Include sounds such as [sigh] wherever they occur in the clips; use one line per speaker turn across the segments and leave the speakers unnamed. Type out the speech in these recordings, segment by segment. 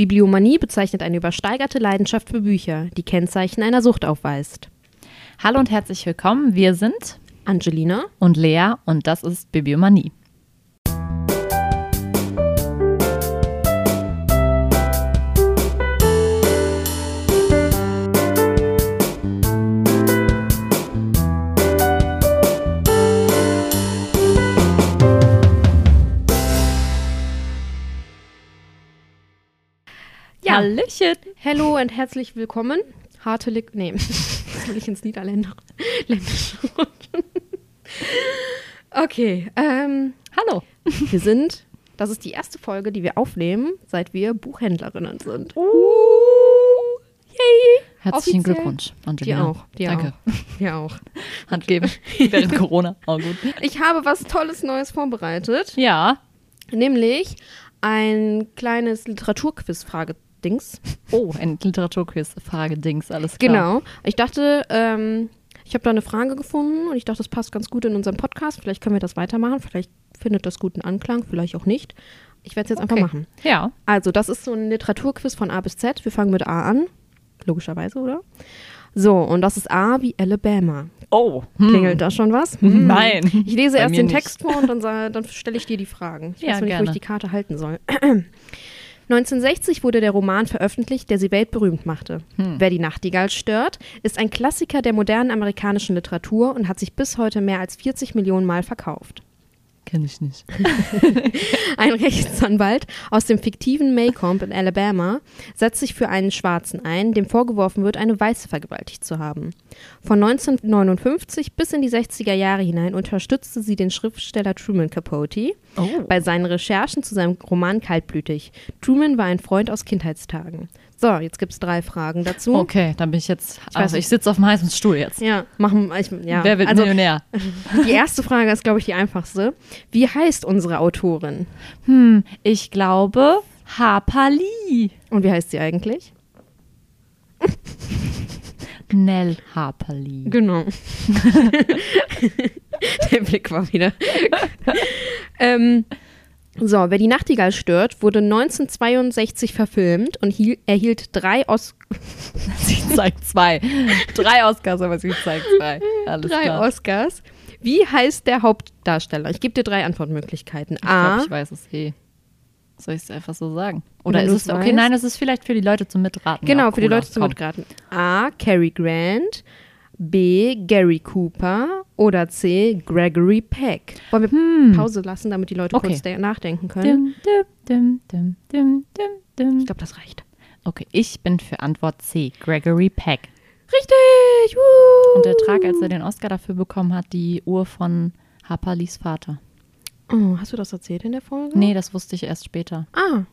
Bibliomanie bezeichnet eine übersteigerte Leidenschaft für Bücher, die Kennzeichen einer Sucht aufweist.
Hallo und herzlich willkommen. Wir sind
Angelina
und Lea und das ist Bibliomanie. Hallöchen.
Hallo und herzlich willkommen. Hartelijk, nee, [laughs] das will ich ins Niederländer. Okay, ähm,
Hallo.
wir sind, das ist die erste Folge, die wir aufnehmen, seit wir Buchhändlerinnen sind.
Uh.
Yay!
Herzlichen
Offiziell.
Glückwunsch,
Dir
Angelina.
auch, dir
Danke.
auch. Dir auch.
Hand geben. [laughs] Während Corona. Auch gut.
Ich habe was Tolles Neues vorbereitet,
Ja.
nämlich ein kleines Literaturquiz-Fragedings.
Oh, ein Literaturquiz. Frage Dings, alles klar.
Genau. Ich dachte, ähm, ich habe da eine Frage gefunden und ich dachte, das passt ganz gut in unseren Podcast. Vielleicht können wir das weitermachen. Vielleicht findet das guten Anklang, vielleicht auch nicht. Ich werde es jetzt einfach
Okay.
machen.
Ja.
Also, das ist so ein Literaturquiz von A bis Z. Wir fangen mit A an. Logischerweise, oder? So, und das ist A wie Alabama.
Oh.
Klingelt da schon was?
Hm. Nein.
Ich lese
Bei
erst den
nicht.
Text vor und dann, dann stelle ich dir die Fragen. Ich
Ja,
weiß nicht, wo
gerne.
ich die Karte halten soll. 1960 wurde der Roman veröffentlicht, der sie weltberühmt machte.
Hm.
Wer die Nachtigall stört, ist ein Klassiker der modernen amerikanischen Literatur und hat sich bis heute mehr als 40 Millionen Mal verkauft.
Kenn ich nicht. [laughs]
Ein Rechtsanwalt aus dem fiktiven Maycomb in Alabama setzt sich für einen Schwarzen ein, dem vorgeworfen wird, eine Weiße vergewaltigt zu haben. Von 1959 bis in die 60er Jahre hinein unterstützte sie den Schriftsteller Truman Capote
Oh.
bei seinen Recherchen zu seinem Roman Kaltblütig. Truman war ein Freund aus Kindheitstagen. So, jetzt gibt es drei Fragen dazu.
Okay, dann bin ich jetzt.
weiß
also ich sitze auf dem heißen Stuhl jetzt.
Ja, machen ich, ja.
Wer wird
also,
Millionär? [laughs]
Die erste Frage ist, glaube ich, die einfachste. Wie heißt unsere Autorin?
Hm, ich glaube Harper Lee.
Und wie heißt sie eigentlich?
Nell Harper Lee.
Genau. [laughs] [laughs] Der Blick war wieder. ähm, so, wer die Nachtigall stört, wurde 1962 verfilmt und hiel, erhielt drei, Os [laughs]
Sie zeigt zwei. Drei Oscars, aber sie zeigt zwei. Alles
drei
klar.
Oscars. Wie heißt der Hauptdarsteller? Ich gebe dir drei Antwortmöglichkeiten.
Ich
A.
glaube, ich weiß es eh. Soll ich es einfach so sagen? Oder ist es, okay,
weißt.
nein, es ist vielleicht für die Leute zum Mitraten.
genau, für die. Leute zum. Mitraten. A. Cary Grant. B. Gary Cooper. Oder C. Gregory Peck. Wollen wir
Hm.
Pause lassen, damit die Leute
Okay.
kurz de- nachdenken können?
Dim, dim, dim, dim, dim, dim,
Ich glaube, das reicht.
Okay, ich bin für Antwort C. Gregory Peck.
Richtig! Woo!
Und er trag, als er den Oscar dafür bekommen hat, die Uhr von Harper Lees Vater.
Oh, hast du das erzählt in der Folge?
Nee, das wusste ich erst später.
Ah,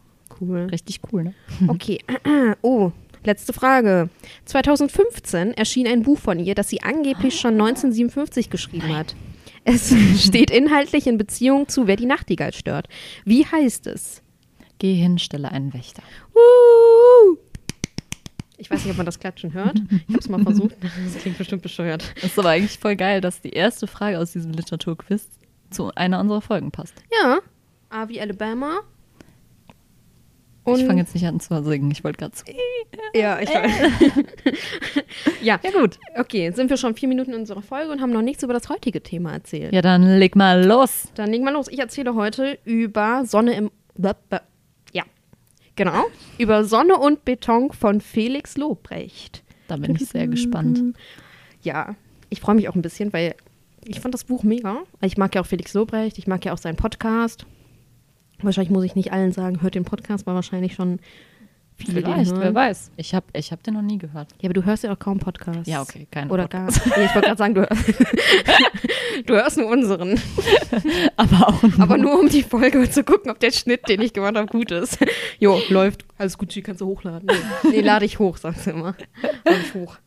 cool.
Richtig cool, ne?
Okay. [clears throat] Oh, letzte Frage. 2015 erschien ein Buch von ihr, das sie angeblich schon 1957 geschrieben hat. Es [laughs] steht inhaltlich in Beziehung zu Wer die Nachtigall stört. Wie heißt es?
Geh hin, stelle einen Wächter.
Woo! Ich weiß nicht, ob man das Klatschen hört. Ich habe es mal versucht. [laughs] Das klingt bestimmt bescheuert.
Das ist aber eigentlich voll geil, dass die erste Frage aus diesem Literaturquiz zu einer unserer Folgen passt.
Ja. A wie Alabama. Und
ich fange jetzt nicht an zu singen. Ich wollte gerade zu. [laughs]
Ja, ich weiß. ja, [laughs]
Ja, gut.
okay, sind wir schon vier Minuten in unserer Folge und haben noch nichts über das heutige Thema erzählt.
Ja, dann leg mal los.
Dann legen wir los. Ich erzähle heute über Sonne im. Ja, genau. Über Sonne und Beton von Felix Lobrecht.
Da bin ich sehr gespannt.
Ja, ich freue mich auch ein bisschen, weil ich fand das Buch mega. Ich mag ja auch Felix Lobrecht, ich mag ja auch seinen Podcast. Wahrscheinlich muss ich nicht allen sagen, hört den Podcast, weil wahrscheinlich schon viele den
Vielleicht,
hören.
wer weiß. Ich habe ich hab den noch nie gehört.
Ja, aber du hörst ja auch kaum Podcasts.
Ja, okay, keine
Oder gar. Ja, ich wollte gerade sagen, du hörst, [laughs] du hörst nur unseren. [laughs]
Aber auch nur.
Aber nur um die Folge zu gucken, ob der Schnitt, den ich gemacht habe, gut ist. Jo, läuft. Alles gut, kannst du hochladen. Nee, nee [laughs] lade ich hoch, sagst du immer. Lade ich hoch.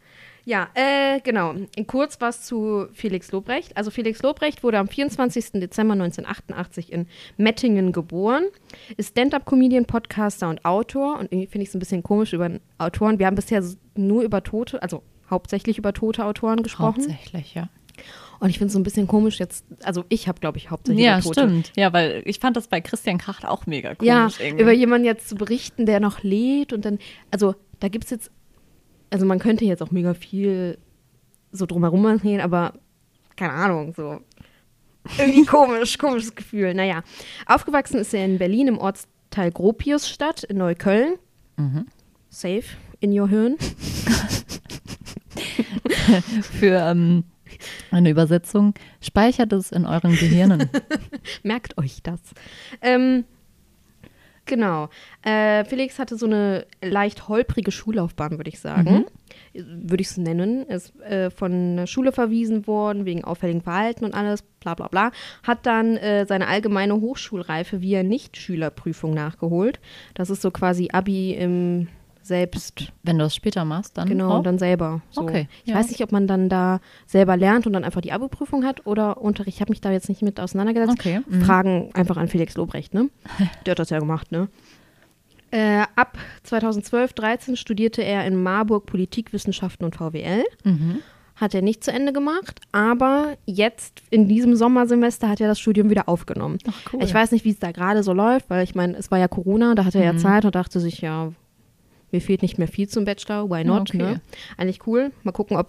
Ja, äh, genau. Kurz was zu Felix Lobrecht. Also Felix Lobrecht wurde am 24. Dezember 1988 in Mettingen geboren, ist Stand-up-Comedian, Podcaster und Autor. Und irgendwie finde ich es ein bisschen komisch über Autoren. Wir haben bisher nur über Tote, also hauptsächlich über tote Autoren gesprochen.
Hauptsächlich, ja.
Und ich finde es so ein bisschen komisch jetzt, also ich habe, glaube ich, hauptsächlich
Ja,
Tote.
stimmt. Ja, weil ich fand das bei Christian Kracht auch mega komisch.
Ja,
irgendwie.
über jemanden jetzt zu berichten, der noch lebt und dann, also da gibt es jetzt, also man könnte jetzt auch mega viel so drumherum erzählen, aber keine Ahnung, so irgendwie [laughs] komisch, komisches Gefühl. Naja, aufgewachsen ist er in Berlin im Ortsteil Gropiusstadt in Neukölln.
Mhm.
Safe in your Hirn. [laughs]
Für ähm, eine Übersetzung, speichert es in euren Gehirnen. [laughs]
Merkt euch das. Ähm, genau. Äh, Felix hatte so eine leicht holprige Schullaufbahn, würde ich sagen. Würde ich es nennen. Ist äh, von der Schule verwiesen worden, wegen auffälligem Verhalten und alles, bla bla bla. Hat dann äh, seine allgemeine Hochschulreife via Nichtschülerprüfung nachgeholt. Das ist so quasi Abi im Selbst.
Wenn du das später machst, dann
Genau,
auch?
dann selber. So.
Okay,
Ich
ja.
weiß nicht, ob man dann da selber lernt und dann einfach die Abi-Prüfung hat oder Unterricht. Ich habe mich da jetzt nicht mit auseinandergesetzt.
Okay, mhm.
Fragen einfach an Felix Lobrecht, ne? [laughs] Der hat das ja gemacht, ne? Äh, ab 2012, 13 studierte er in Marburg Politikwissenschaften und VWL.
Mhm.
Hat er nicht zu Ende gemacht, aber jetzt in diesem Sommersemester hat er das Studium wieder aufgenommen.
Ach, cool.
Ich weiß nicht, wie es da gerade so läuft, weil ich meine, es war ja Corona, da hatte er ja
Mhm.
Zeit und dachte sich, ja, mir fehlt nicht mehr viel zum Bachelor, why not?
okay.
Ne? Eigentlich cool. Mal gucken, ob,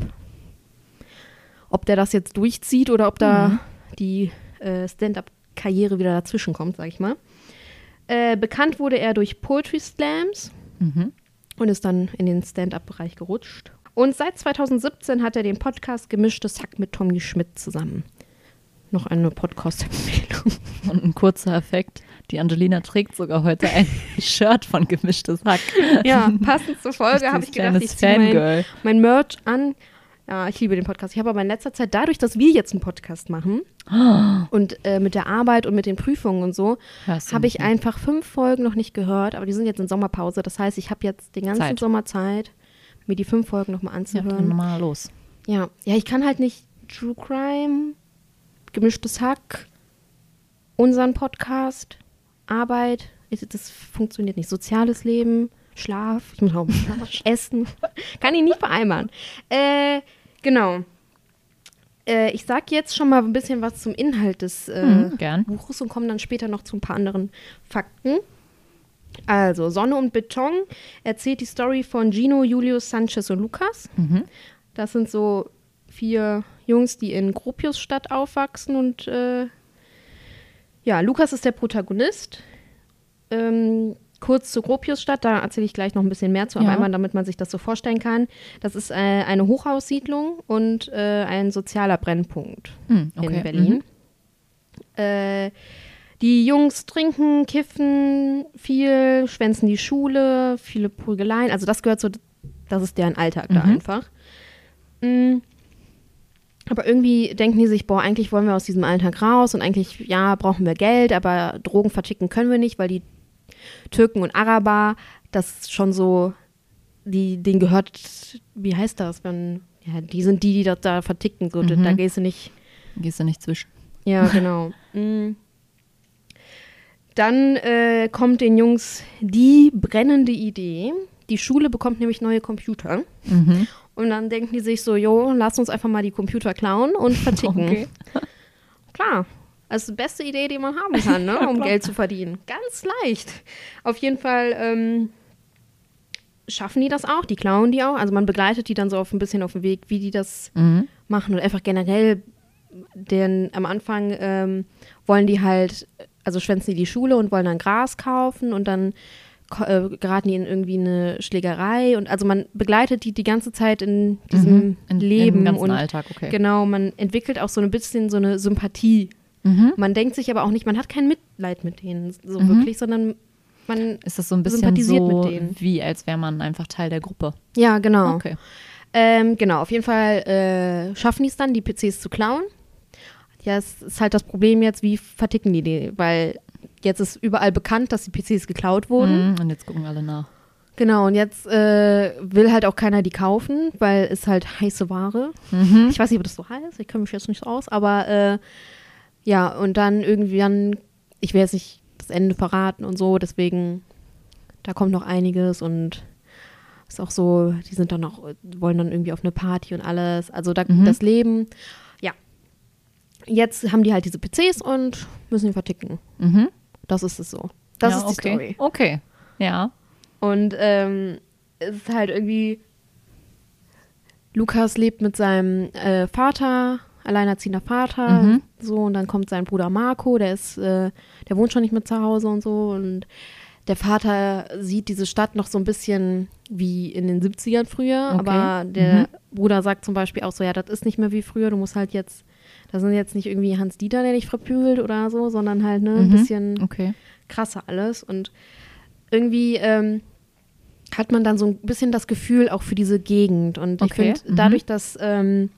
ob der das jetzt durchzieht oder ob da
Mhm.
die äh, Stand-up-Karriere wieder dazwischen kommt, sag ich mal. Äh, bekannt wurde er durch Poetry Slams
Mhm.
und ist dann in den Stand-up-Bereich gerutscht. Und seit 2017 hat er den Podcast Gemischtes Hack mit Tommy Schmidt zusammen. Noch eine Podcast-Empfehlung. [laughs]
Und ein kurzer Effekt. Die Angelina trägt sogar heute ein [laughs] Shirt von gemischtes Hack.
Ja, passend zur Folge habe ich gedacht, ich ziehe mein, mein Merch an. Ja, ich liebe den Podcast. Ich habe aber in letzter Zeit, dadurch, dass wir jetzt einen Podcast machen [gasps] und äh, mit der Arbeit und mit den Prüfungen und so, habe ich einfach fünf Folgen noch nicht gehört, aber die sind jetzt in Sommerpause. Das heißt, ich habe jetzt den ganzen
Zeit.
Sommer Zeit, mir die fünf Folgen nochmal
Ja,
anzuhören.
dann mal los.
Ja, ja, ich kann halt nicht True Crime, gemischtes Hack, unseren Podcast, Arbeit, das funktioniert nicht. Soziales Leben, Schlaf, ich muss auch [laughs] essen, kann ich nicht vereinbaren. Äh, genau. Äh, ich sag jetzt schon mal ein bisschen was zum Inhalt des äh,
gern.
Buches und komme dann später noch zu ein paar anderen Fakten. Also, Sonne und Beton erzählt die Story von Gino, Julius, Sanchez und Lukas.
Mhm.
Das sind so vier Jungs, die in Gropiusstadt aufwachsen und äh, ja, Lukas ist der Protagonist. Ähm, kurz zu Gropiusstadt, da erzähle ich gleich noch ein bisschen mehr zu, aber
Ja.
einmal, damit man sich das so vorstellen kann. Das ist äh, eine Hochhaussiedlung und äh, ein sozialer Brennpunkt
Hm, okay.
in Berlin. Äh, die Jungs trinken, kiffen viel, schwänzen die Schule, viele Prügeleien. Also das gehört so, das ist deren Alltag da
Mhm.
einfach. Mm. Aber irgendwie denken die sich, boah, eigentlich wollen wir aus diesem Alltag raus und eigentlich, ja, brauchen wir Geld, aber Drogen verticken können wir nicht, weil die Türken und Araber, das schon so, die, denen gehört, wie heißt das, wenn, ja, die sind die, die das da verticken, so, da-
Mhm.
da gehst du nicht
Gehst du nicht zwischen.
ja, [laughs] genau. Mm. Dann äh, kommt den Jungs die brennende Idee. Die Schule bekommt nämlich neue Computer.
Mhm.
Und dann denken die sich so, jo, lass uns einfach mal die Computer klauen und verticken. [laughs]
Okay.
Klar. Das ist die beste Idee, die man haben kann, ne, [laughs] um Geld zu verdienen. Ganz leicht. Auf jeden Fall ähm, schaffen die das auch, die klauen die auch. Also man begleitet die dann so auf ein bisschen auf dem Weg, wie die das
Mhm.
machen und einfach generell, denn am Anfang ähm, wollen die halt, also schwänzen die die Schule und wollen dann Gras kaufen und dann äh, geraten die in irgendwie eine Schlägerei und also man begleitet die die ganze Zeit in diesem
Mhm. In,
Leben
Im ganzen
und
Alltag, okay.
genau, man entwickelt auch so ein bisschen so eine Sympathie.
Mhm.
Man denkt sich aber auch nicht, man hat kein Mitleid mit denen so
Mhm.
wirklich, sondern man,
Ist das so ein bisschen
Sympathisiert
so,
mit denen.
wie als wäre man einfach Teil der Gruppe?
ja genau.
Okay.
Ähm, genau, auf jeden Fall äh, schaffen die es dann, die PCs zu klauen. Ja, es ist halt das Problem jetzt, wie verticken die die? Weil jetzt ist überall bekannt, dass die PCs geklaut wurden.
Mhm. Und jetzt gucken alle nach.
Genau, und jetzt äh, will halt auch keiner die kaufen, weil es halt heiße Ware.
Mhm.
Ich weiß nicht, ob das so heißt, ich kenne mich jetzt nicht so aus, aber äh, ja, und dann irgendwie dann, ich will jetzt nicht das Ende verraten und so, deswegen, da kommt noch einiges und ist auch so, die sind dann auch, wollen dann irgendwie auf eine Party und alles. Also da,
Mhm.
das Leben, ja. jetzt haben die halt diese PCs und müssen die verticken.
Mhm.
Das ist es so. Das
ja,
ist die
okay.
Story.
Okay. Ja.
Und ähm, es ist halt irgendwie. Lukas lebt mit seinem äh, Vater, alleinerziehender Vater,
Mhm.
so und dann kommt sein Bruder Marco, der ist, äh, der wohnt schon nicht mehr zu Hause und so und der Vater sieht diese Stadt noch so ein bisschen wie in den 70ern früher,
Okay.
aber der
Mhm.
Bruder sagt zum Beispiel auch so, ja, das ist nicht mehr wie früher, du musst halt jetzt, da sind jetzt nicht irgendwie Hans Dieter, der dich verprügelt oder so, sondern halt ne, ein
Mhm.
bisschen
Okay.
krasser alles. Und irgendwie ähm, hat man dann so ein bisschen das Gefühl auch für diese Gegend. Und ich
Okay,
finde,
mhm.
dadurch, dass ähm,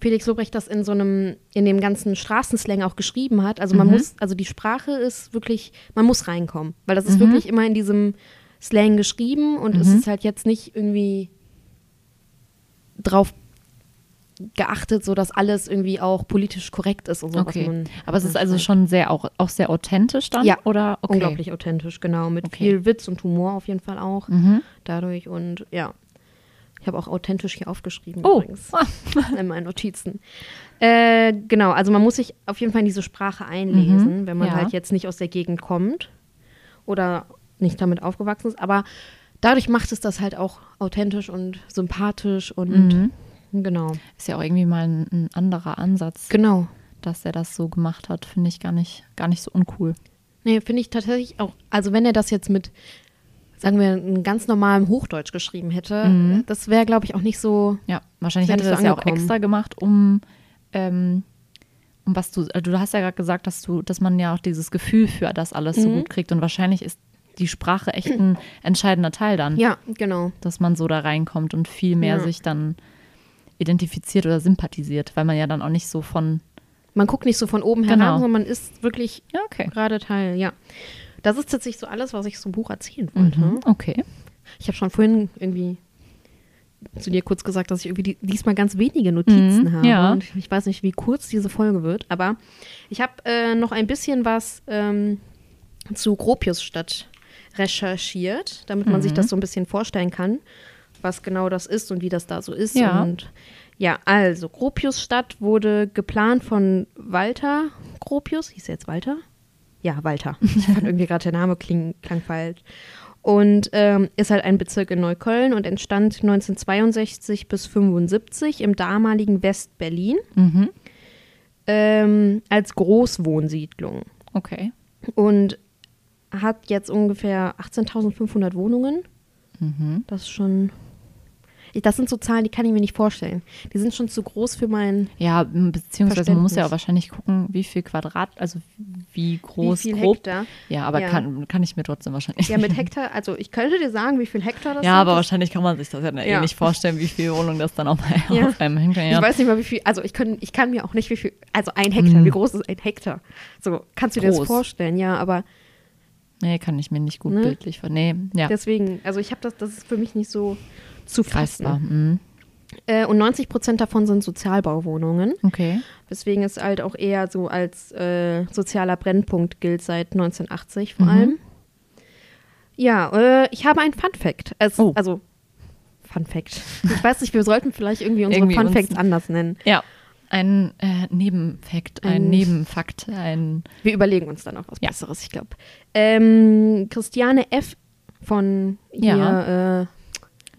Felix Lobrecht das in so einem, in dem ganzen Straßenslang auch geschrieben hat, also man
Mhm.
muss, also die Sprache ist wirklich, man muss reinkommen, weil das ist
Mhm.
wirklich immer in diesem Slang geschrieben und es
Mhm.
ist halt jetzt nicht irgendwie drauf geachtet, so dass alles irgendwie auch politisch korrekt ist und so.
Okay. Aber es ist also schon sehr auch, auch sehr authentisch dann?
Ja,
Oder? Okay.
Unglaublich authentisch, genau. Mit
Okay.
viel Witz und Humor auf jeden Fall auch.
Mhm.
Dadurch und ja. Ich habe auch authentisch hier aufgeschrieben
Oh.
übrigens. [laughs] in meinen Notizen. Äh, genau, also man muss sich auf jeden Fall in diese Sprache einlesen,
Mhm,
wenn man
ja.
halt jetzt nicht aus der Gegend kommt oder nicht damit aufgewachsen ist. Aber dadurch macht es das halt auch authentisch und sympathisch und
Mhm.
Genau.
Ist ja auch irgendwie mal ein, ein anderer Ansatz,
Genau.
dass er das so gemacht hat. Finde ich gar nicht, gar nicht so uncool.
Nee, finde ich tatsächlich auch, also wenn er das jetzt mit, sagen wir, einem ganz normalem Hochdeutsch geschrieben hätte,
Mhm.
das wäre, glaube ich, auch nicht so.
Ja, wahrscheinlich hat er das
so
ja auch extra gemacht, um, ähm, um was du, also du hast ja gerade gesagt, dass du, dass man ja auch dieses Gefühl für das alles so
Mhm.
gut kriegt und wahrscheinlich ist die Sprache echt ein [clears throat] entscheidender Teil dann,
Ja, genau.
dass man so da reinkommt und viel mehr
Ja.
sich dann identifiziert oder sympathisiert, weil man ja dann auch nicht so von,
Man guckt nicht so von oben
Genau.
herab, sondern man ist wirklich
ja, okay.
gerade Teil, ja. Das ist tatsächlich so alles, was ich zum Buch erzählen wollte.
Mhm, okay.
Ich habe schon vorhin irgendwie zu dir kurz gesagt, dass ich irgendwie die, diesmal ganz wenige Notizen
Mhm,
habe.
ja.
Und ich weiß nicht, wie kurz diese Folge wird, aber ich habe äh, noch ein bisschen was ähm, zu Gropiusstadt recherchiert, damit man sich
Mhm.
das so ein bisschen vorstellen kann, was genau das ist und wie das da so ist.
Ja.
Und ja, also Gropiusstadt wurde geplant von Walter Gropius. Hieß er jetzt Walter? Ja, Walter. Ich fand [laughs] irgendwie gerade der Name kling, klang falsch. Und ähm, ist halt ein Bezirk in Neukölln und entstand 1962 bis 75 im damaligen West-Berlin
Mhm.
ähm, als Großwohnsiedlung.
Okay.
Und hat jetzt ungefähr 18.500 Wohnungen.
Mhm.
Das ist schon. Das sind so Zahlen, die kann ich mir nicht vorstellen. Die sind schon zu groß für mein.
Ja, beziehungsweise man muss ja auch wahrscheinlich gucken, wie viel Quadrat, also wie groß,
wie viel
grob.
Hektar.
Ja, aber
Ja.
Kann, kann ich mir trotzdem wahrscheinlich
Ja, mit Hektar, also ich könnte dir sagen, wie viel Hektar das
Ja,
sind.
aber wahrscheinlich kann man sich das ja, eh
Ja.
nicht vorstellen, wie viel Wohnung das dann auf, [laughs]
Ja.
auf einem. Ja.
Ich weiß nicht mal, wie viel. Also ich, können, ich kann mir auch nicht, wie viel. Also ein Hektar,
Mhm.
wie groß ist ein Hektar? So, kannst du dir das
Groß.
vorstellen? Ja, aber
nee, kann ich mir nicht gut
Ne?
bildlich vor. Nee, ja,
deswegen, also ich habe das, das ist für mich nicht so zu fassen.
Mhm.
Äh, und 90 Prozent davon sind Sozialbauwohnungen.
Okay.
Weswegen es halt auch eher so als äh, sozialer Brennpunkt gilt seit 1980 vor
Mhm.
allem. Ja, äh, ich habe einen Fun Fact. Es,
Oh.
Also, Fun Fact. Ich weiß nicht, wir sollten vielleicht irgendwie unsere
Irgendwie
Fun Facts anders nennen.
Ja, ein äh, Nebenfakt, ein,
Ein-
Nebenfakt, ein
Wir überlegen uns dann auch was
Ja.
Besseres, ich glaube. Ähm, Christiane F. von hier,
Ja.
äh,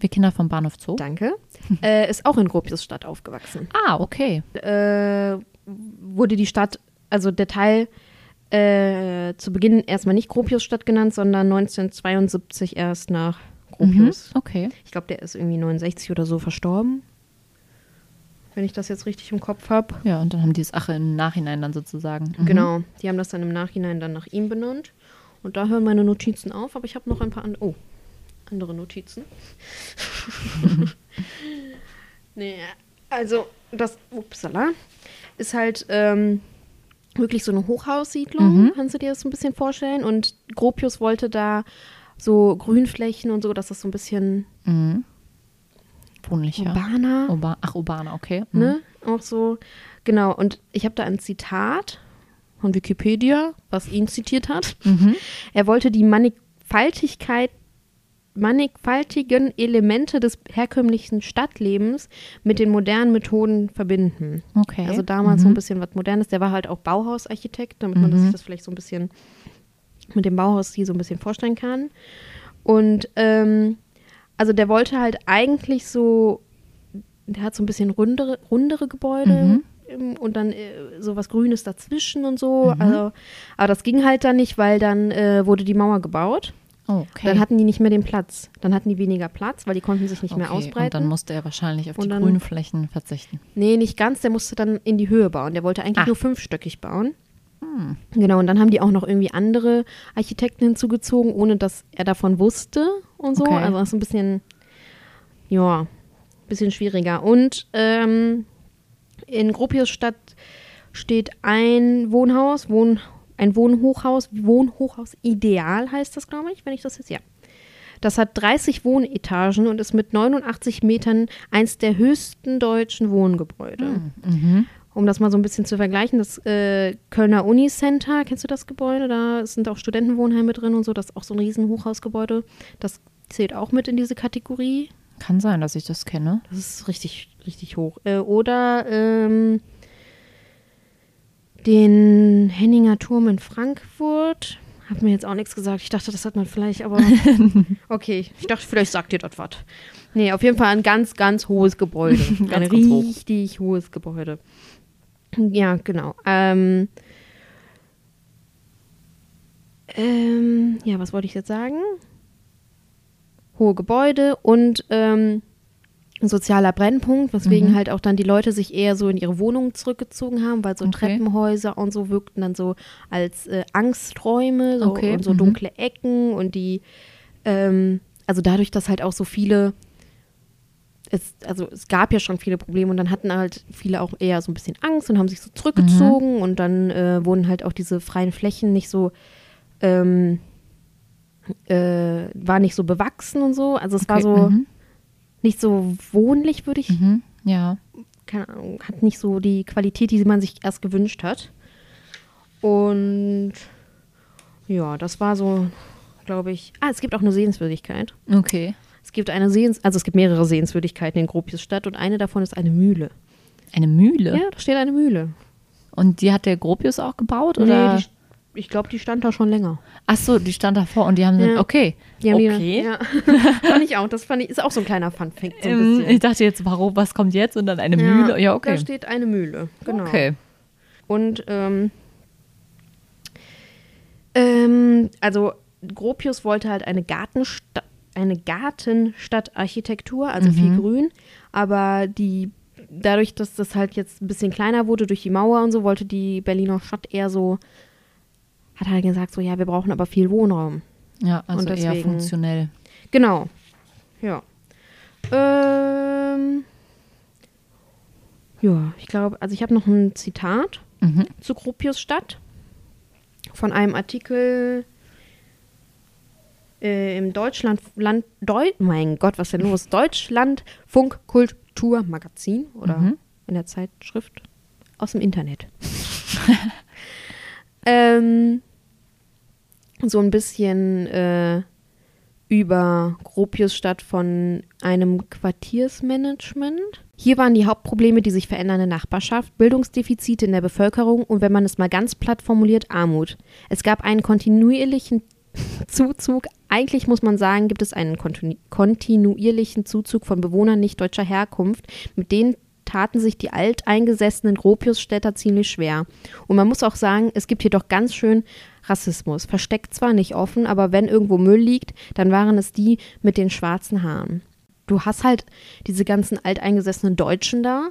Wir Kinder vom Bahnhof Zoo.
danke, [laughs] äh, ist auch in Gropiusstadt aufgewachsen.
Ah, okay.
äh, wurde die Stadt, also der Teil äh, zu Beginn erstmal nicht Gropiusstadt genannt, sondern 1972 erst nach Gropius.
Mhm. Okay.
Ich glaube, der ist irgendwie 69 oder so verstorben. Wenn ich das jetzt richtig im Kopf habe.
Ja, und dann haben die es Ache im Nachhinein dann sozusagen. Mhm.
Genau, die haben das dann im Nachhinein dann nach ihm benannt. Und da hören meine Notizen auf, aber ich habe noch ein paar an oh, andere Notizen. [laughs] [laughs] nee, also das, upsala, ist halt ähm, wirklich so eine Hochhaussiedlung,
Mhm.
kannst du dir das so ein bisschen vorstellen? Und Gropius wollte da so Grünflächen und so, dass das so ein bisschen
Mhm. Wohnlicher.
urbaner,
Urba Ach, urbaner, okay. Mhm.
ne? Auch so, genau. Und ich habe da ein Zitat von Wikipedia, was ihn zitiert hat.
Mhm.
Er wollte die Mannigfaltigkeit mannigfaltigen Elemente des herkömmlichen Stadtlebens mit den modernen Methoden verbinden.
Okay.
Also damals so ein bisschen was Modernes. Der war halt auch Bauhausarchitekt, damit man
Mhm.
sich das vielleicht so ein bisschen mit dem Bauhausstil so ein bisschen vorstellen kann. Und ähm, also der wollte halt eigentlich so, der hat so ein bisschen rundere, rundere Gebäude
Mhm.
und dann äh, so was Grünes dazwischen und so. Also, aber das ging halt dann nicht, weil dann äh, wurde die Mauer gebaut.
Oh, okay.
Dann hatten die nicht mehr den Platz. Dann hatten die weniger Platz, weil die konnten sich nicht mehr
Okay,
ausbreiten.
Und dann musste er wahrscheinlich auf
Und
die
dann-
grünen Flächen verzichten.
Nee, nicht ganz. Der musste dann in die Höhe bauen. Der wollte eigentlich
Ah.
nur fünfstöckig bauen.
Hm.
Genau, und dann haben die auch noch irgendwie andere Architekten hinzugezogen, ohne dass er davon wusste und so.
Okay.
Also das ist ein bisschen, ja, ein bisschen schwieriger. Und ähm, in Gropiusstadt steht ein Wohnhaus, Wohn, ein Wohnhochhaus, Wohnhochhaus Ideal heißt das, glaube ich, wenn ich das jetzt, ja. Das hat 30 Wohnetagen und ist mit 89 Metern eins der höchsten deutschen Wohngebäude.
Mhm.
Um das mal so ein bisschen zu vergleichen, das äh, Kölner Unicenter, kennst du das Gebäude? Da sind auch Studentenwohnheime drin und so, das ist auch so ein riesen Hochhausgebäude. Das zählt auch mit in diese Kategorie.
Kann sein, dass ich das kenne.
Das ist richtig, richtig hoch. Äh, oder ähm, den Henninger Turm in Frankfurt. Hat mir jetzt auch nichts gesagt. Ich dachte, das hat man vielleicht, aber [laughs] okay. Ich dachte, vielleicht sagt ihr das was. Nee, auf jeden Fall ein ganz, ganz hohes Gebäude. ein [laughs]
Ganz, hoch.
richtig hohes Gebäude. Ja, genau. Ähm, ähm, ja, was wollte ich jetzt sagen? Hohe Gebäude und ähm, ein sozialer Brennpunkt, weswegen
Mhm.
halt auch dann die Leute sich eher so in ihre Wohnungen zurückgezogen haben, weil so
Okay.
Treppenhäuser und so wirkten dann so als äh, Angsträume so,
Okay,
und so
mhm.
dunkle Ecken und die, ähm, also dadurch, dass halt auch so viele, es, also es gab ja schon viele Probleme und dann hatten halt viele auch eher so ein bisschen Angst und haben sich so zurückgezogen
Mhm.
und dann äh, wurden halt auch diese freien Flächen nicht so, ähm, äh, war nicht so bewachsen und so. Also es war
Okay,
so
mhm.
Nicht so wohnlich, würde ich
Mhm. Ja.
keine Ahnung, hat nicht so die Qualität, die man sich erst gewünscht hat. Und ja, das war so, glaube ich. Ah, es gibt auch eine Sehenswürdigkeit.
Okay.
Es gibt eine Sehens, also es gibt mehrere Sehenswürdigkeiten in Gropiusstadt und eine davon ist eine Mühle.
Eine Mühle.
Ja, da steht eine Mühle.
Und die hat der Gropius auch gebaut? Oder?
Nee, ich glaube, die stand da schon länger.
Ach so, die stand davor und die haben
Ja.
dann, okay.
Die haben
okay.
Ja. [laughs] fand ich auch. Das fand ich, ist auch so ein kleiner Funfact. So
Ähm, ich dachte jetzt, warum, was kommt jetzt? Und dann eine
Ja,
Mühle. Ja,
Da
okay.
steht eine Mühle. Genau.
Okay.
Und ähm, ähm, also Gropius wollte halt eine Gartenstadt, eine Gartenstadtarchitektur, also
Mhm.
viel Grün, aber die dadurch, dass das halt jetzt ein bisschen kleiner wurde durch die Mauer und so, wollte die Berliner Stadt eher so, hat halt gesagt, so ja, wir brauchen aber viel Wohnraum.
Ja, also
Und
eher
deswegen-
funktionell.
Genau. Ja. Ähm, ja, ich glaube, also ich habe noch ein Zitat
Mhm.
zu Gropius Stadt von einem Artikel äh, im Deutschland Land Deu mein Gott, was ist denn los? Deutschland Funk Kultur Magazin oder
Mhm.
in der Zeitschrift aus dem Internet. [laughs] ähm, so ein bisschen äh, über Gropius Stadt von einem Quartiersmanagement. Hier waren die Hauptprobleme die sich verändernde Nachbarschaft, Bildungsdefizite in der Bevölkerung und wenn man es mal ganz platt formuliert, Armut. Es gab einen kontinuierlichen [laughs] Zuzug. Eigentlich muss man sagen, gibt es einen kontinu kontinuierlichen Zuzug von Bewohnern nicht deutscher Herkunft. Mit denen taten sich die alteingesessenen Gropiusstädter ziemlich schwer. Und man muss auch sagen, es gibt hier doch ganz schön Rassismus. Versteckt zwar nicht offen, aber wenn irgendwo Müll liegt, dann waren es die mit den schwarzen Haaren. Du hast halt diese ganzen alteingesessenen Deutschen da.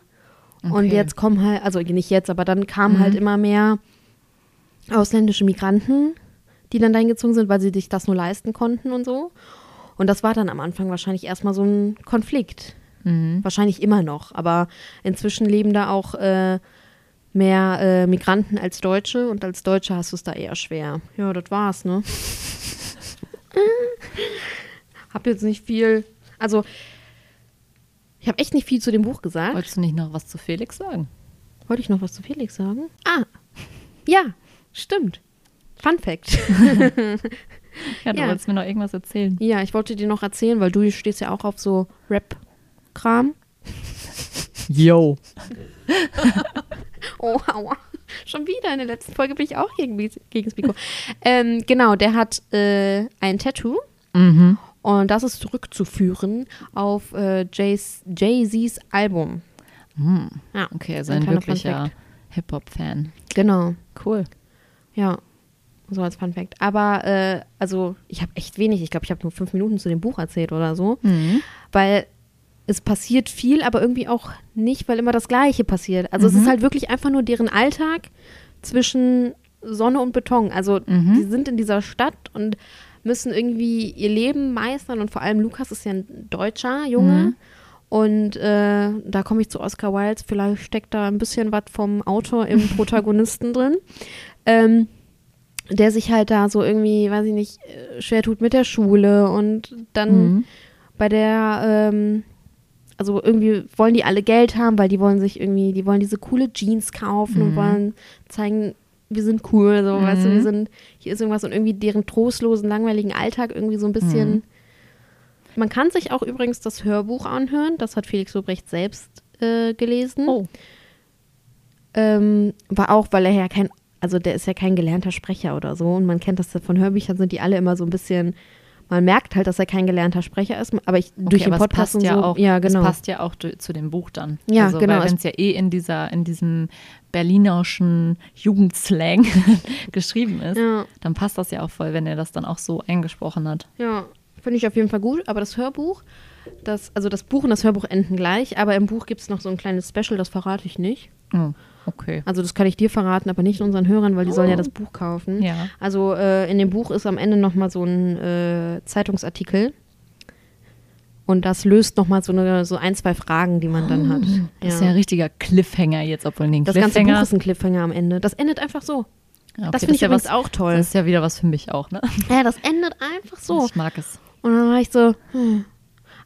Und
Okay.
jetzt kommen halt, also nicht jetzt, aber dann kamen halt immer mehr ausländische Migranten, die dann dahin gezogen sind, weil sie sich das nur leisten konnten und so. Und das war dann am Anfang wahrscheinlich erstmal so ein Konflikt.
Mhm.
Wahrscheinlich immer noch. Aber inzwischen leben da auch äh, mehr äh, Migranten als Deutsche und als Deutsche hast du es da eher schwer. Ja, das war's, ne? [laughs] hab jetzt nicht viel. Also, ich habe echt nicht viel zu dem Buch gesagt.
Wolltest du nicht noch was zu Felix sagen?
Wollte ich noch was zu Felix sagen? Ah, ja, stimmt. Fun Fact. [laughs]
Ja, du
Ja.
wolltest mir noch irgendwas erzählen.
Ja, ich wollte dir noch erzählen, weil du stehst ja auch auf so Rap-Kram.
Yo. [laughs]
Oh, aua. Schon wieder in der letzten Folge bin ich auch gegen, gegen das Mikro. ähm, genau, der hat äh, ein Tattoo
Mhm.
und das ist zurückzuführen auf äh, Jay-Z's Album.
Hm.
Ja,
Okay, also
ein
ein wirklicher. Hip-Hop-Fan.
Genau,
Cool.
ja. So als Fun Fact. Aber, äh, also, ich habe echt wenig. Ich glaube, ich habe nur fünf Minuten zu dem Buch erzählt oder so.
Mhm.
Weil es passiert viel, aber irgendwie auch nicht, weil immer das Gleiche passiert. Also, es ist halt wirklich einfach nur deren Alltag zwischen Sonne und Beton. Also, die sind in dieser Stadt und müssen irgendwie ihr Leben meistern. Und vor allem Lukas ist ja ein deutscher Junge. Und äh, da komme ich zu Oscar Wilde. Vielleicht steckt da ein bisschen was vom Autor im [laughs] Protagonisten drin. Ähm, der sich halt da so irgendwie, weiß ich nicht, äh, schwer tut mit der Schule und dann
Mhm.
bei der, ähm, also irgendwie wollen die alle Geld haben, weil die wollen sich irgendwie, die wollen diese coole Jeans kaufen und wollen zeigen, wir sind cool, so, weißt du, wir sind, hier ist irgendwas und irgendwie deren trostlosen, langweiligen Alltag irgendwie so ein bisschen. Man kann sich auch übrigens das Hörbuch anhören, das hat Felix Lobrecht selbst äh, gelesen.
Oh.
Ähm, war auch, weil er ja kein, also der ist ja kein gelernter Sprecher oder so. Und man kennt das von Hörbüchern, sind die alle immer so ein bisschen, man merkt halt, dass er kein gelernter Sprecher ist, aber ich durch den
aber
Podcast
passt
und
ja
so,
auch,
ja, genau.
Es passt ja auch zu dem Buch dann.
Ja,
also,
genau.
Weil wenn es ja eh in dieser, in diesem berlinerischen Jugendslang [laughs] geschrieben ist,
Ja.
dann passt das ja auch voll, wenn er das dann auch so eingesprochen hat.
Ja, finde ich auf jeden Fall gut. Aber das Hörbuch, das, also das Buch und das Hörbuch enden gleich, aber im Buch gibt es noch so ein kleines Special, das verrate ich nicht.
Oh, okay.
Also das kann ich dir verraten, aber nicht unseren Hörern, weil die sollen ja das Buch kaufen.
Ja.
Also äh, in dem Buch ist am Ende nochmal so ein äh, Zeitungsartikel. Und das löst nochmal so, eine, so ein, zwei Fragen, die man dann hat.
Das ist ja ein richtiger Cliffhanger jetzt, obwohl den
Das ganze
Cliffhanger.
Buch ist ein Cliffhanger am Ende. Das endet einfach so.
Ja, okay,
das finde ich
ja was,
auch toll.
Das ist ja wieder was für mich auch, ne?
Ja, das endet einfach so.
Ich mag es.
Und dann war ich so, hm.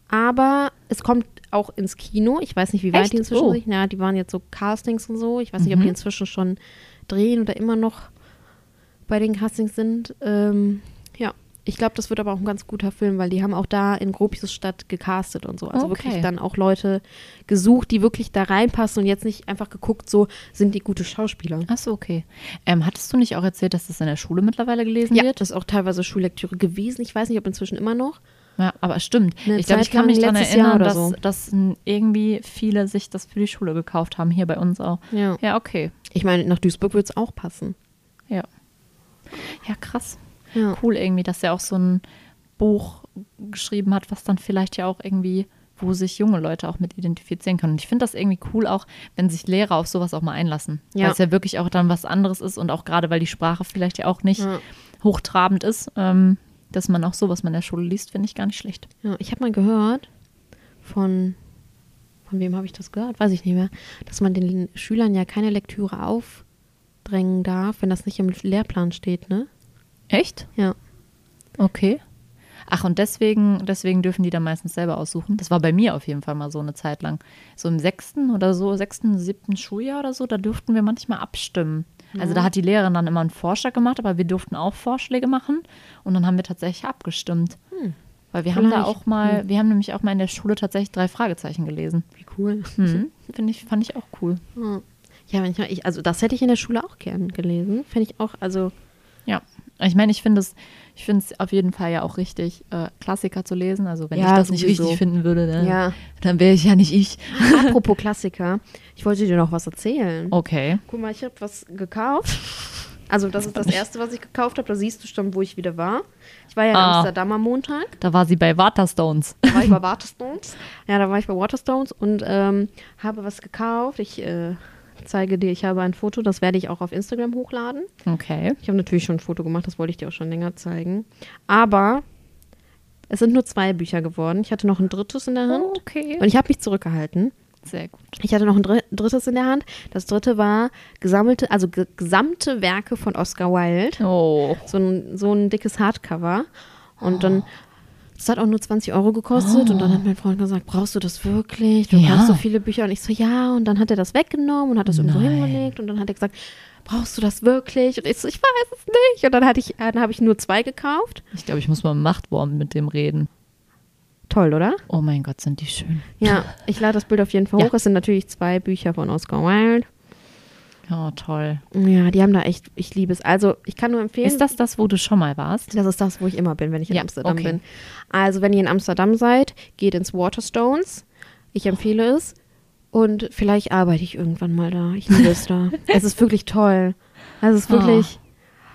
aber es kommt auch ins Kino. Ich weiß nicht, wie weit
Echt?
die inzwischen
Oh.
sind. Ja, die waren jetzt so Castings und so. Ich weiß nicht, ob die inzwischen schon drehen oder immer noch bei den Castings sind. Ähm, ja, ich glaube, das wird aber auch ein ganz guter Film, weil die haben auch da in Gropiusstadt gecastet und so. Also
Okay.
wirklich dann auch Leute gesucht, die wirklich da reinpassen und jetzt nicht einfach geguckt, so sind die gute Schauspieler.
Achso, okay. Ähm, hattest du nicht auch erzählt, dass das in der Schule mittlerweile gelesen
Ja,
wird?
das ist auch teilweise Schullektüre gewesen. Ich weiß nicht, ob inzwischen immer noch.
Ja, aber stimmt.
Eine
ich glaube, ich kann mich daran erinnern, dass,
so.
dass irgendwie viele sich das für die Schule gekauft haben, hier bei uns auch.
Ja.
Ja, okay.
Ich meine, nach Duisburg wird es auch passen.
Ja. Ja, krass.
Ja.
Cool irgendwie, dass er auch so ein Buch geschrieben hat, was dann vielleicht ja auch irgendwie, wo sich junge Leute auch mit identifizieren können. Und ich finde das irgendwie cool auch, wenn sich Lehrer auf sowas auch mal einlassen.
Ja.
Weil es ja wirklich auch dann was anderes ist und auch gerade, weil die Sprache vielleicht ja auch nicht
Ja.
hochtrabend ist, ähm, dass man auch sowas mal in der Schule liest, finde ich gar nicht schlecht.
Ja, ich habe mal gehört von, von wem habe ich das gehört? Weiß ich nicht mehr, dass man den Schülern ja keine Lektüre aufdrängen darf, wenn das nicht im Lehrplan steht, ne?
Echt?
Ja.
Okay. Ach, und deswegen, deswegen dürfen die dann meistens selber aussuchen. Das war bei mir auf jeden Fall mal so eine Zeit lang. So im sechsten oder so, sechsten, siebten Schuljahr oder so, da durften wir manchmal abstimmen. Also da hat die Lehrerin dann immer einen Vorschlag gemacht, aber wir durften auch Vorschläge machen und dann haben wir tatsächlich abgestimmt. Weil wir haben da
Vielleicht.
auch mal, wir haben nämlich auch mal in der Schule tatsächlich drei Fragezeichen gelesen.
Wie cool.
Mhm. Finde ich, fand ich auch cool.
Ja, ja manchmal, ich, also das hätte ich in der Schule auch gern gelesen. Fände ich auch, also,
Ja, ich meine, ich finde es, ich finde es auf jeden Fall ja auch richtig, äh, Klassiker zu lesen. Also wenn
Ja,
ich das nicht richtig finden würde, dann,
Ja.
dann wäre ich ja nicht ich.
apropos [laughs] Klassiker, ich wollte dir noch was erzählen.
Okay.
Guck mal, ich habe was gekauft. Also das ist das erste, was ich gekauft habe. Da siehst du schon, wo ich wieder war. Ich war ja in
Ah.
Amsterdam am Montag.
Da war sie bei Waterstones.
Da war ich bei [laughs] Waterstones. Ja, da war ich bei Waterstones und ähm, habe was gekauft. Ich äh, zeige dir, ich habe ein Foto, das werde ich auch auf Instagram hochladen.
Okay.
Ich habe natürlich schon ein Foto gemacht, das wollte ich dir auch schon länger zeigen. Aber es sind nur zwei Bücher geworden. Ich hatte noch ein drittes in der Hand.
Okay.
Und ich habe mich zurückgehalten.
Sehr gut.
Ich hatte noch ein dr drittes in der Hand. Das dritte war gesammelte, also ge gesamte Werke von Oscar Wilde.
Oh.
So ein, so ein dickes Hardcover. Und dann Das hat auch nur 20 Euro gekostet.
Oh.
Und dann hat mein Freund gesagt, brauchst du das wirklich? Du
Ja.
brauchst so viele Bücher. Und ich so, ja. Und dann hat er das weggenommen und hat das irgendwo
Nein.
hingelegt. Und dann hat er gesagt, brauchst du das wirklich? Und ich so, ich weiß es nicht. Und dann hatte ich, dann habe ich nur zwei gekauft.
Ich glaube, ich muss mal im Machtwurm mit dem reden.
Toll, oder?
Oh mein Gott, sind die schön.
Ja, ich lade das Bild auf jeden Fall
Ja.
hoch. Es sind natürlich zwei Bücher von Oscar Wilde.
Oh, toll.
Ja, die haben da echt, ich liebe es. Also, ich kann nur empfehlen.
Ist das das, wo du schon mal warst?
Das ist das, wo ich immer bin, wenn ich in
Ja,
Amsterdam
okay.
bin. Also, wenn ihr in Amsterdam seid, geht ins Waterstones. Ich empfehle es. Und vielleicht arbeite ich irgendwann mal da. Ich liebe es da. [laughs] Es ist wirklich toll. Also, es ist wirklich.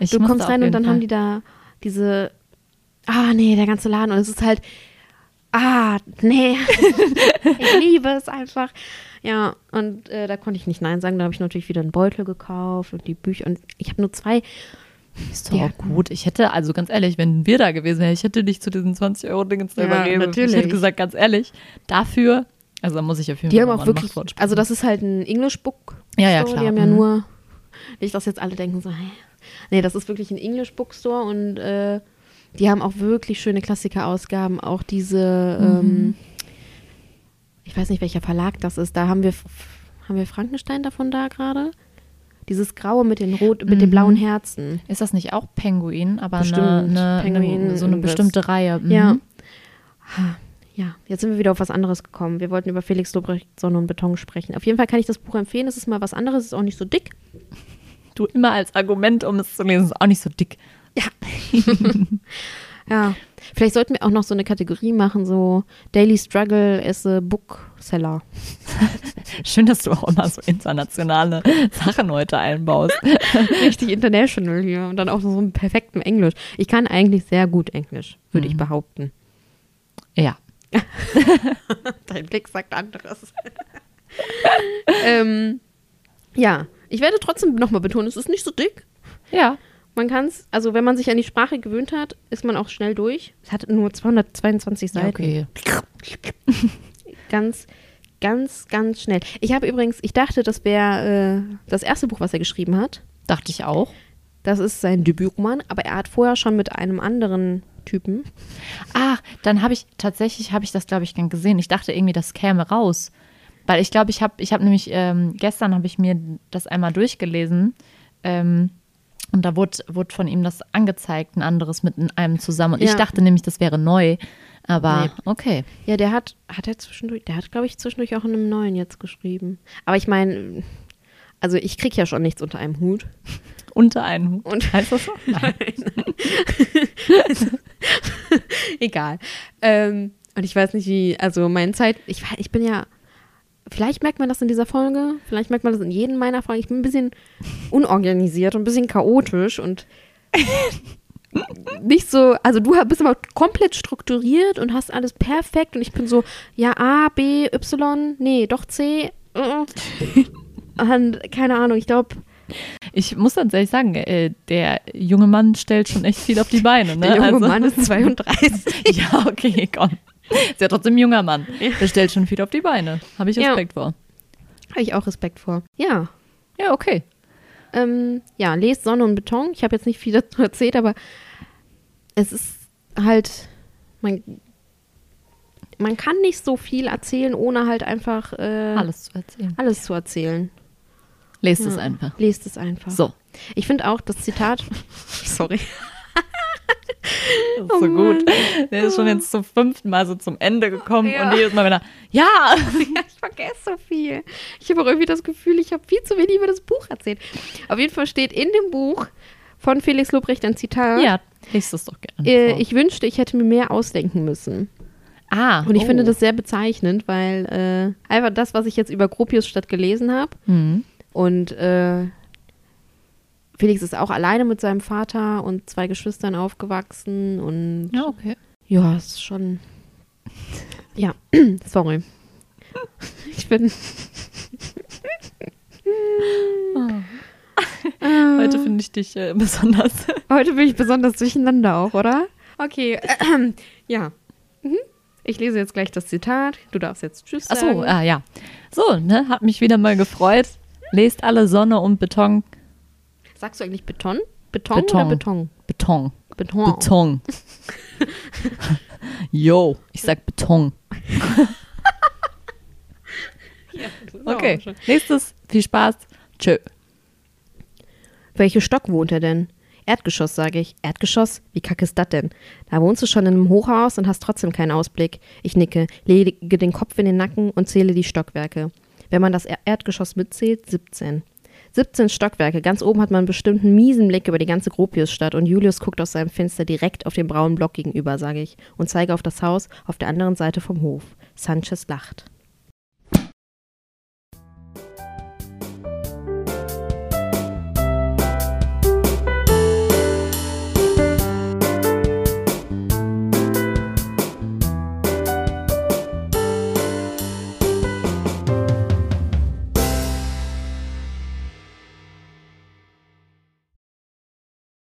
Ich
du kommst rein und dann
Fall.
haben die da diese. Ah, nee, der ganze Laden. Und es ist halt. Ah, nee. [laughs] ich liebe es einfach. Ja, und äh, da konnte ich nicht Nein sagen. Da habe ich natürlich wieder einen Beutel gekauft und die Bücher. Und ich habe nur zwei.
Ist doch
Ja.
auch gut. Ich hätte, also ganz ehrlich, wenn wir da gewesen wären, ich hätte dich zu diesen 20-Euro-Dingens da
Ja,
überredet. Ich
natürlich.
hätte gesagt, ganz ehrlich, dafür, also da muss ich auf jeden
Die
Fall
haben
noch
auch wirklich, also das ist halt ein English Book.
Ja, ja,
Store.
klar.
Die haben ja
Mhm.
nur, nicht, dass jetzt alle denken so, hä? nee, das ist wirklich ein English Bookstore und äh, die haben auch wirklich schöne Klassiker-Ausgaben. Auch diese,
Mhm.
ähm, ich weiß nicht, welcher Verlag das ist. Da haben wir, haben wir Frankenstein davon da gerade? Dieses Graue mit den rot, mit den
Mhm.
blauen Herzen.
Ist das nicht auch Penguin, aber eine,
Bestimmt.
eine,
Penguin,
eine, so eine bestimmte Reihe? Mhm.
Ja. Ha, Ja, jetzt sind wir wieder auf was anderes gekommen. Wir wollten über Felix Lobrecht Sonne und Beton sprechen. Auf jeden Fall kann ich das Buch empfehlen. Es ist mal was anderes, es ist auch nicht so dick.
Du immer als Argument, um es zu lesen, ist auch nicht so dick. [laughs]
Ja, vielleicht sollten wir auch noch so eine Kategorie machen, so Daily Struggle as a Bookseller. [laughs]
Schön, dass du auch immer so internationale Sachen heute einbaust. [laughs]
Richtig international hier und dann auch so im perfekten Englisch. Ich kann eigentlich sehr gut Englisch, würde ich
Mhm.
behaupten.
Ja.
Dein Blick sagt anderes. ähm, ja, ich werde trotzdem nochmal betonen, es ist nicht so dick.
Ja.
Man kann es, also wenn man sich an die Sprache gewöhnt hat, ist man auch schnell durch. Es hat nur 222
Ja,
Seiten.
okay. [laughs]
Ganz, ganz, ganz schnell. Ich habe übrigens, ich dachte, das wäre äh, das erste Buch, was er geschrieben hat.
Dachte ich auch.
Das ist sein Debütroman, aber er hat vorher schon mit einem anderen Typen.
Ah, dann habe ich tatsächlich habe ich das glaube ich gern gesehen. Ich dachte irgendwie, das käme raus, weil ich glaube, ich habe ich habe nämlich ähm, gestern habe ich mir das einmal durchgelesen ähm, und da wurde, wurde von ihm das angezeigt, ein anderes mit einem zusammen. Und ich
Ja.
dachte nämlich, das wäre neu, aber
Nee.
okay.
Ja, der hat, hat er zwischendurch, der hat, glaube ich, zwischendurch auch in einem neuen jetzt geschrieben. Aber ich meine, also ich kriege ja schon nichts unter einem Hut. [laughs]
Unter einen Hut.
Und
Heißt das so? [laughs] Nein.
Egal. Ähm, und ich weiß nicht, wie, also meine Zeit, ich, ich bin ja, vielleicht merkt man das in dieser Folge, vielleicht merkt man das in jedem meiner Folgen. Ich bin ein bisschen unorganisiert und ein bisschen chaotisch und [laughs] nicht so, also du bist aber komplett strukturiert und hast alles perfekt und ich bin so, ja, A, B, Y, nee, doch C. äh. Und keine Ahnung, ich glaube,
Ich muss tatsächlich sagen, äh, der junge Mann stellt schon echt viel auf die Beine. Ne?
der junge
Also-
Mann ist [laughs] 32.
Ja, okay, komm. [laughs] Ist ja trotzdem ein junger Mann. Der stellt schon viel auf die Beine. Habe ich
Ja.
Respekt vor.
Habe ich auch Respekt vor. Ja,
Ja, okay.
Ähm, ja, lest Sonne und Beton. Ich habe jetzt nicht viel [laughs] dazu erzählt, aber es ist halt, man, man kann nicht so viel erzählen, ohne halt einfach äh,
Alles zu erzählen.
alles zu erzählen.
Lest
Ja.
es einfach.
Lest es einfach.
So.
Ich finde auch das Zitat, [laughs] sorry,
Das [laughs] ist so gut. Der ist schon jetzt zum fünften Mal so zum Ende gekommen
Ja.
und jedes Mal wieder, [laughs] ja!
ich vergesse so viel. Ich habe auch irgendwie das Gefühl, ich habe viel zu wenig über das Buch erzählt. Auf jeden Fall steht in dem Buch von Felix Lobrecht ein Zitat.
Ja, lest es doch gerne.
Äh, ich wünschte, ich hätte mir mehr ausdenken müssen.
ah,
Und ich
oh.
finde das sehr bezeichnend, weil äh, einfach das, was ich jetzt über Gropius Stadt gelesen habe
Mhm.
und äh, Felix ist auch alleine mit seinem Vater und zwei Geschwistern aufgewachsen und
Ja, okay.
ja, es ist schon ja, [clears throat] sorry. [laughs] Ich bin
Heute finde ich dich äh, besonders. [laughs]
heute bin ich besonders durcheinander auch, oder? Okay, [clears throat] ja. Mhm. Ich lese jetzt gleich das Zitat. Du darfst jetzt Tschüss sagen.
Achso, ah, ja. So, ne, hat mich wieder mal gefreut. Lest alle Sonne und Beton.
Sagst du eigentlich Beton? Beton,
Beton.
oder Beton?
Beton.
Beton.
Beton. [laughs] Yo, ich sag Beton. [laughs] okay, nächstes. Viel Spaß. Tschö.
Welche Stock wohnt er denn? Erdgeschoss, sage ich. Erdgeschoss? Wie kacke ist das denn? Da wohnst du schon in einem Hochhaus und hast trotzdem keinen Ausblick. Ich nicke, lege den Kopf in den Nacken und zähle die Stockwerke. Wenn man das Erdgeschoss mitzählt, 17. 17 Stockwerke. Ganz oben hat man bestimmt einen miesen Blick über die ganze Gropiusstadt und Julius guckt aus seinem Fenster direkt auf den braunen Block gegenüber, sage ich, und zeige auf das Haus auf der anderen Seite vom Hof. Sanchez lacht.